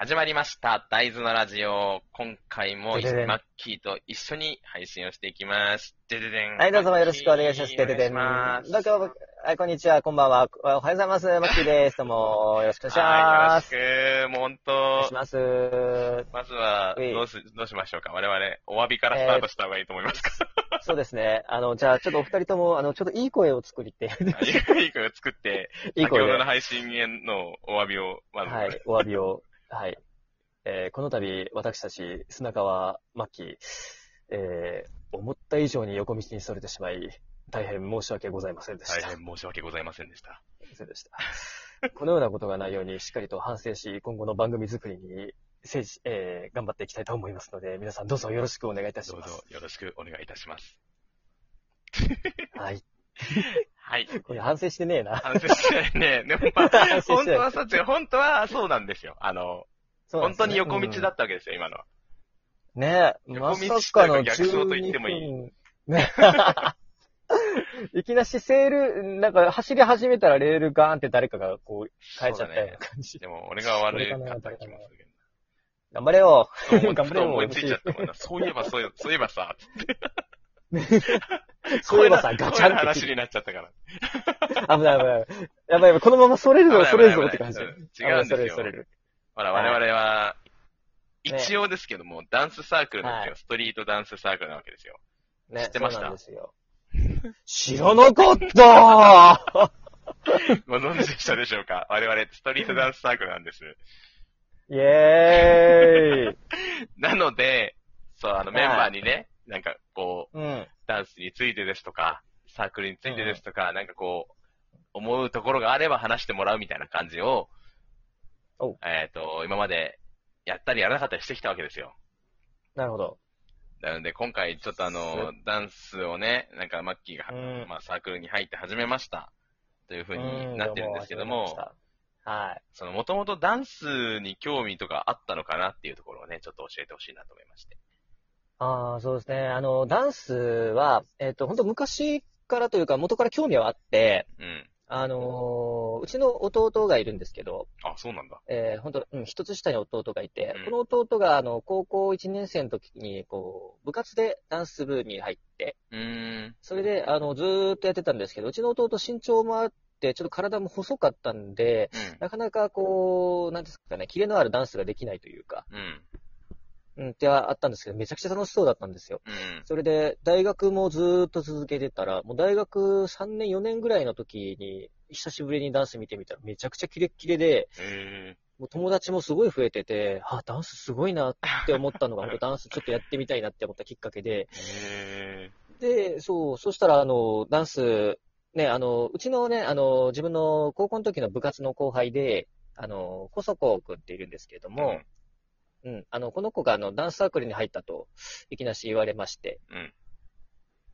始まりました。大豆のラジオ。今回もマッキーと一緒に配信をしていきます。でででん。はい、どうぞよろしくお願いします。てててん。どうも、はい、こんにちは、こんばんは。おはようございます。マッキーです。どうも、よろしくお願いします。はい、よろしく。もう本当お願いし、ます。まずは、どうす、どうしましょうか我々、お詫びからスタートした方がいいと思いますか、そうですね。あの、じゃあ、ちょっとお二人とも、あの、ちょっといい声を作りって、いい声を作って、いい声で、先ほどのは配信へのお詫びを、まず、い、お詫びを、はい。えーこの度、私たち、砂川、マッキー、えー思った以上に横道にそれてしまい、大変申し訳ございませんでした。大変申し訳ございませんでした。でした。このようなことがないようにしっかりと反省し、今後の番組作りに、せいじえー頑張っていきたいと思いますので、皆さんどうぞよろしくお願いいたします。どうぞよろしくお願いいたします。はい。はい。これ反省してねえな。反省してね。でも まあ、本当はそう、本当はそうなんですよ。あの、本当に横道だったわけですよ、今のは。うんねえ、横道かの逆走と言ってもいい12分。ねいきなしセール、なんか走り始めたらレールガーンって誰かがこう変えちゃったような感じ。でも、俺が悪かった気もするけ頑張れよ。ど。頑張れよ思いついちゃったもんな。そういえば、そういえば、そういえばさ、そういえばさ、ガチャンって話になっちゃったから。危ない危ない。やばいやばい、このままそれるぞ、それるぞって感じ。違うんですよそれるそれる。ほら、我々は、ね一応ですけども、ダンスサークルなんですよ。はいストリートダンスサークルなわけですよ。ね、知ってました？知らなかったご存知でしたでしょうか？我々、ストリートダンスサークルなんです。イェーイ なので、そう、あの、メンバーにね、なんかこう、うん。ダンスについてですとか、サークルについてですとか、なんかこう、思うところがあれば話してもらうみたいな感じをお、えっ、と、今までやったりやらなかったりしてきたわけですよ。なるほど。なので、今回ちょっとあの、ダンスをね、なんかマッキーが、うんまあサークルに入って始めました。というふううになってるんですけどもはい。その、もともとダンスに興味とかあったのかなっていうところをね、ちょっと教えてほしいなと思いまして。ああ、そうですね。あの、ダンスは、えっ、と、本当昔からというか、元から興味はあって、うん。あのーうちの弟がいるんですけど、あ、そうなんだ。えー、本当、うん、一つ下に弟がいて、うんこの弟が、あの、高校1年生の時に、こう、部活でダンス部に入って、うーん。それで、あの、ずーっとやってたんですけど、うちの弟身長もあって、ちょっと体も細かったんで、うん。なかなかこう、なんですかね、キレのあるダンスができないというか、うん。うん、ってあったんですけど、めちゃくちゃ楽しそうだったんですよ。うん。それで、大学もずーっと続けてたら、もう大学3年、4年ぐらいの時に、久しぶりにダンス見てみたら、めちゃくちゃキレッキレで、えもう友達もすごい増えてて、あ、ダンスすごいなって思ったのが、ダンスちょっとやってみたいなって思ったきっかけで、で、そう、そしたら、あの、ダンス、ね、あの、うちのね、あの、自分の高校の時の部活の後輩で、あの、小底くんっているんですけれどー。も、うん、あの、この子があの、ダンスサークルに入ったと、いきなし言われまして、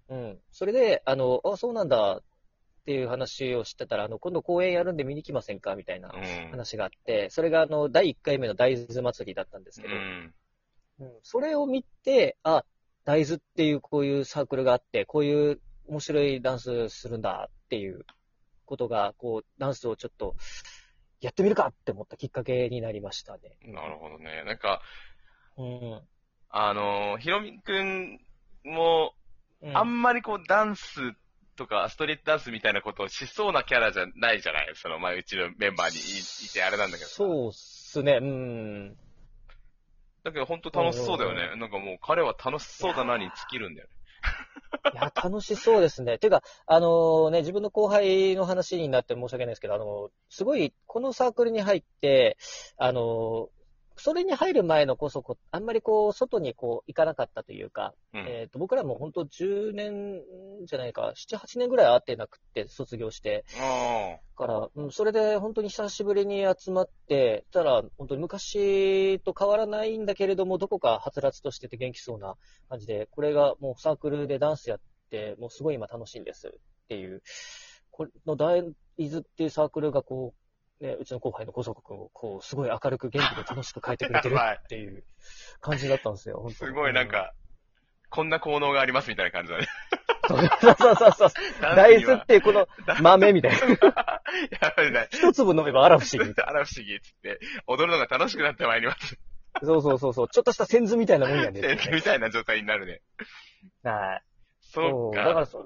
うん。うん。それで、あの、あ、そうなんだっていう話をしてたら、あの、今度公演やるんで見に来ませんかみたいなうん。話があって、それがあの、第1回目の大豆祭りだったんですけど、うん。うんそれを見て、あ、大豆っていうこういうサークルがあって、こういう面白いダンスするんだっていうことが、こう、ダンスをちょっと、やってみるかって思ったきっかけになりましたね。なるほどね。なんか、うん。あの、ひろみくんも、うんあんまりこう、ダンスとか、ストリートダンスみたいなことをしそうなキャラじゃない？じゃないその、まあ、うちのメンバーにいいてあれなんだけどさ。そうっすね、うん。だけど本当楽しそうだよね。なんかもう彼は楽しそうだなに尽きるんだよね。いや、楽しそうですね。てか、あのね、自分の後輩の話になって申し訳ないですけど、あのすごい、このサークルに入って、あのそれに入る前のこそこ、あんまりこう、外にこう、行かなかったというか、うん。えっ、と、僕らも本当10年じゃないか、7、8年ぐらい会ってなくて、卒業して、あから、うん、それで本当に久しぶりに集まって、たら、本当に昔と変わらないんだけれども、どこかはつらつとしてて元気そうな感じで、これがもうサークルでダンスやって、もうすごい今楽しいんですっていう、この大豆っていうサークルがこう、ね、うちの後輩の小底君を、こう、すごい明るく元気で楽しく変えてくれてる っていう感じだったんですよ、あ。本当にすごいなん、か、こんな効能がありますみたいな感じだね。そうそうそうそう。大豆ってこの豆みたいな。やばいね。一粒飲めばあら不思議。あら不思議っつって、踊るのが楽しくなってまいります。そうそうそうそう。ちょっとした線図みたいなもんやねっていうね。みたいな状態になるね。はい。そうか。だからそ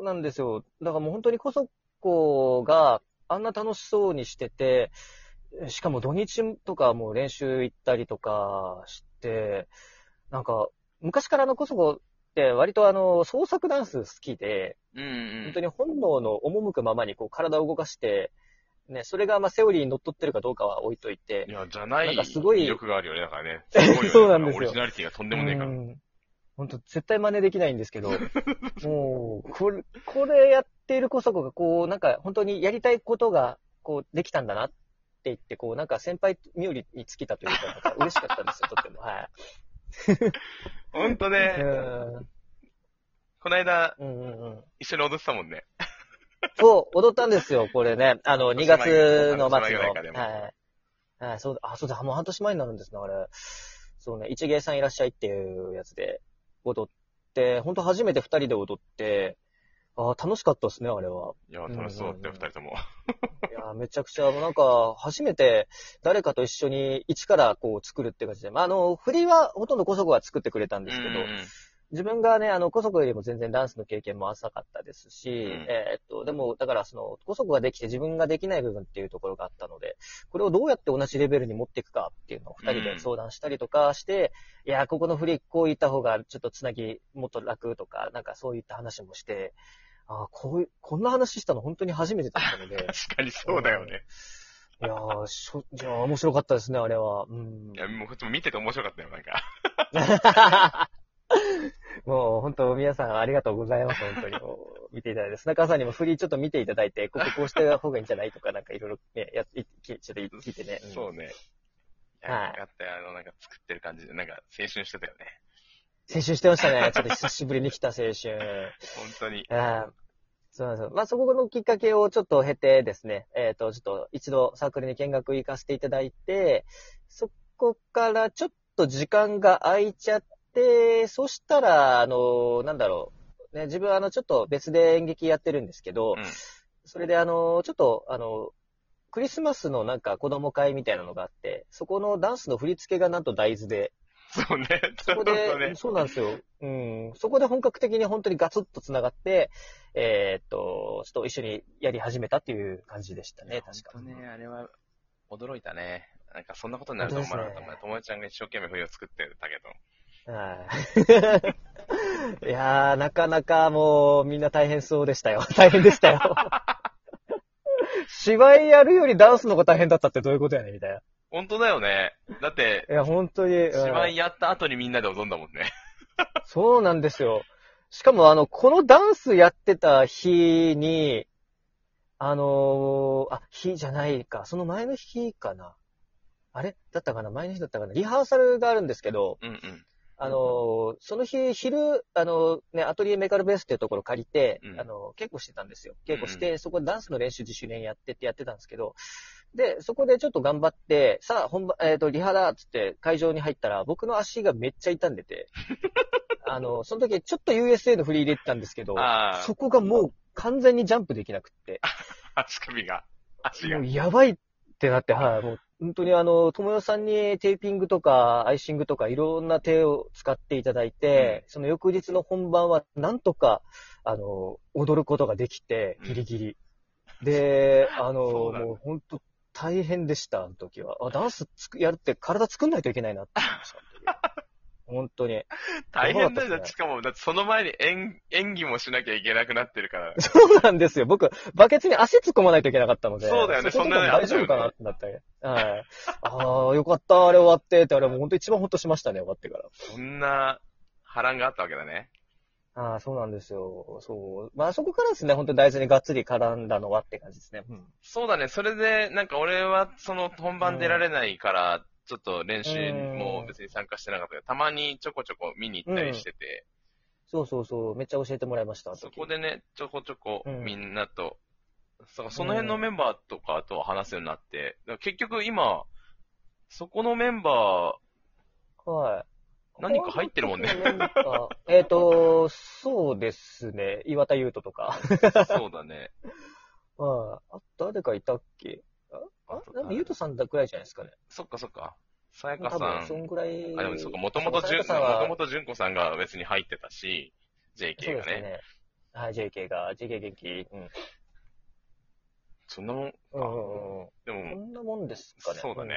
うなんですよ。だからもう本当にこそこがあんな楽しそうにしてて、しかも土日とかもう練習行ったりとかして、なんか、昔からあのこそこって割とあの創作ダンス好きで、うんうん。本当に本能の赴くままにこう体を動かして、ね、それがまあセオリーに乗っ取ってるかどうかは置いといてい、や、じゃないなんかすごい魅力があるよね、だからね。ね そうなんですよオリジナリティがとんでもねえから。本当絶対真似できないんですけど、もう、これ、これやっているこそこが、こう、なんか、本当にやりたいことが、こう、できたんだなって言って、こう、なんか先輩冥利に尽きたというか、なんか嬉しかったんですよ、とっても。はい。うほんとね、ん。この間、うんうんうん。一緒に踊ってたもんね。そう、踊ったんですよ、これね。あの、2月の末の。はい。はい、そうだ、あ、そうだ、もう半年前になるんですね、あれ。そうね、一芸さんいらっしゃいっていうやつで踊って、本当初めて2人で踊って、あ楽しかったですね、あれは。いや、楽しそうだったよ、うん二人とも。いや、めちゃくちゃ、なんか、初めて誰かと一緒に一からこう作るって感じで、まあ、あの、振りはほとんどコソコが作ってくれたんですけど、うんうん自分がね、あの、コソコよりも全然ダンスの経験も浅かったですし、んえーっと、でも、だからその、コソコができて自分ができない部分っていうところがあったので、これをどうやって同じレベルに持っていくかっていうのを二人で相談したりとかして、いや、ここの振りこういった方がちょっとつなぎもっと楽とか、なんかそういった話もして、あこういう、こんな話したの本当に初めてだったので、確かにそうだよね。いやー、しょ、いやー面白かったですね、あれは。うんい。や、もう見てて面白かったよ、なんか。もう本当皆さんありがとうございます、本当に。見ていただいて。砂川さんにも振りちょっと見ていただいて、こここうした方がいいんじゃないとか、なんかいろいろね、やいちょっと聞いてね。んそうね。はいよかったよ、あの、なんか作ってる感じで、なんか青春してたよね。青春してましたね。ちょっと久しぶりに来た青春。本当に。あーそうなんですよ。まあ、そこのきっかけをちょっと経てですね、えっ、と、ちょっと一度サークルに見学行かせていただいて、そこからちょっと時間が空いちゃって、そしたら、あの、なんだろう、ね、自分はあの、ちょっと別で演劇やってるんですけど、うんそれであの、ちょっと、あの、クリスマスのなんか子供会みたいなのがあって、そこのダンスの振り付けがなんと大豆で、そうね。そこで、ね。そうなんですよ。うん。そこで本格的に本当にガツッと繋がって、えーっと、ちょっと一緒にやり始めたっていう感じでしたね、確か。ね、あれは驚いたね。なんかそんなことになると思わなかった友達ちゃんが一生懸命振りを作ってたけど。はい。いやー、なかなかもうみんな大変そうでしたよ。大変でしたよ。芝居やるよりダンスの方が大変だったってどういうことやねんみたいな。本当だよね。だって、いや、本当に。うん芝居やった後にみんなで踊んだもんね。そうなんですよ。しかも、あの、このダンスやってた日に、あのーあ、日じゃないか。その前の日かな。あれ？だったかな？前の日だったかな？リハーサルがあるんですけど、うんうん。あのーその日、昼、あのね、アトリエメカルベースっていうところ借りて、うんあの稽古してたんですよ。稽古して、そこでダンスの練習自主練やってってやってたんですけど、で、そこでちょっと頑張って、さあ、本番、えっ、と、リハだっつって会場に入ったら、僕の足がめっちゃ痛んでて、あの、その時ちょっと USA の振り入れてたんですけど、あそこがもう完全にジャンプできなくって、あ、足首が。足がもう。やばいってなって、はい、もう本当にあの、友よさんにテーピングとかアイシングとかいろんな手を使っていただいて、その翌日の本番はなんとか、あの、踊ることができて、ギリギリ。で、あの、もう本当大変でした、あの時は。あ、ダンスつくやるって体作んないといけないなって思いました、本当に。大変だよ。ねしかも、だってその前に演演技もしなきゃいけなくなってるから。そうなんですよ。僕、バケツに足突っ込まないといけなかったので。そうだよねこそんなの大丈夫かなってなって。はい。ああ、よかった、あれ終わってって、あれもう本当一番ほっとしましたね、終わってから。そんな波乱があったわけだね。ああ、そうなんですよ。そう。まあそこからですね、本当に大豆にがっつり絡んだのはって感じですね。うん。そうだね。それで、なんか俺はその本番出られないから、ちょっと練習も別に参加してなかったけど、たまにちょこちょこ見に行ったりしてて、そうそうそう。めっちゃ教えてもらいました。そ時こでね、ちょこちょこうんみんなと、その辺のメンバーとかと話すようになって、結局今、そこのメンバはい。何か入ってるもんね。えっと、そうですね。岩田優斗とか。そうだね。ああ、誰かいたっけ？ああなんか優斗さんだくらいじゃないですかね。そっかそっか。さやかさん。そんぐらい。あ、でもそっか、もともとじゅん、もともとじゅんこさんが別に入ってたし、そう JK がね。ですね。はい、JK が、JK 元気。うん。そんなもんか。うんうんうん。でこも、んなもんですかね。そうだね。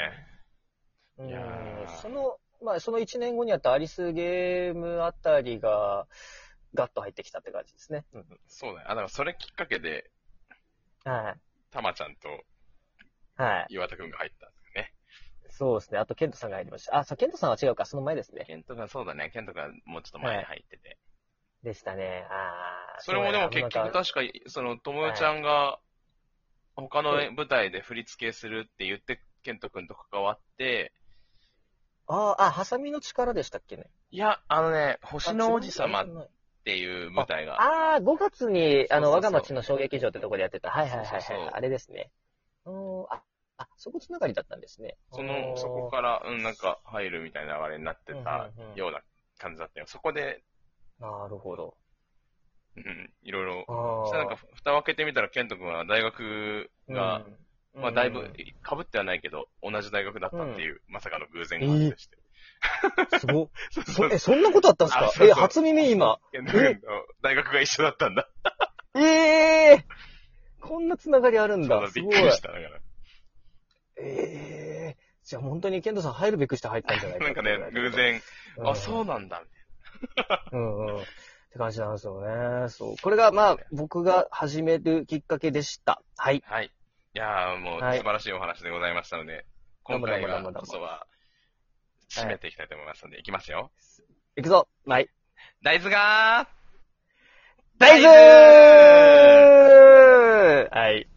うん。いやーその、まあ、その1年後にあったアリスゲームあたりが、ガッと入ってきたって感じですね。うんそうだね。あ、だからそれきっかけで、はい。たまちゃんとはい。岩田くんが入ったんですよね。そうですね。あと、ケントさんが入りました。あ、そう、ケントさんは違うか。その前ですね。ケントが、そうだね。ケントがもうちょっと前に入ってて。でしたね。ああ。それもでも結局確か、その、ともよちゃんが、他の舞台で振り付けするって言って、ケントくんと関わって、ああ、あ、ハサミの力でしたっけね。いや、あのね、星の王子様っあていう舞台が、あー、5月に、あの、我が町の小劇場ってとこでやってた。はいはいはいはい。そうそうそうあれですね。うんあ、あ、そこつながりだったんですね。その、そこから、うん、なんか入るみたいな流れになってたうんうんうんような感じだったよ。そこで、なるほど。うん、いろいろ、あそしたらなんか、蓋を開けてみたら、ケント君は大学が、うんまあ、だいぶうん、被ってはないけど、同じ大学だったっていう、まさかの偶然が発生して。すごっ そうそ、え、そんなことあったんですか？え、初耳今。ケント君の大学が一緒だったんだ。ええこんなつながりあるんそうだ。びっく。りした。だから。ええじゃあ本当にケントさん入るべくして入ったんじゃないかなんかね、偶。然、うんあ、そうなんだ、みたいうんうん。って感じなんですよね。そう。これが、まあ、僕が始めるきっかけでした。はい。な。はい。いやー、もうはい素晴らしいお話でございましたので、今回はどうもどうもどうもこそは、締めていきたいと思いますので、いきますよ。いくぞ。はい。大豆がー大豆は eight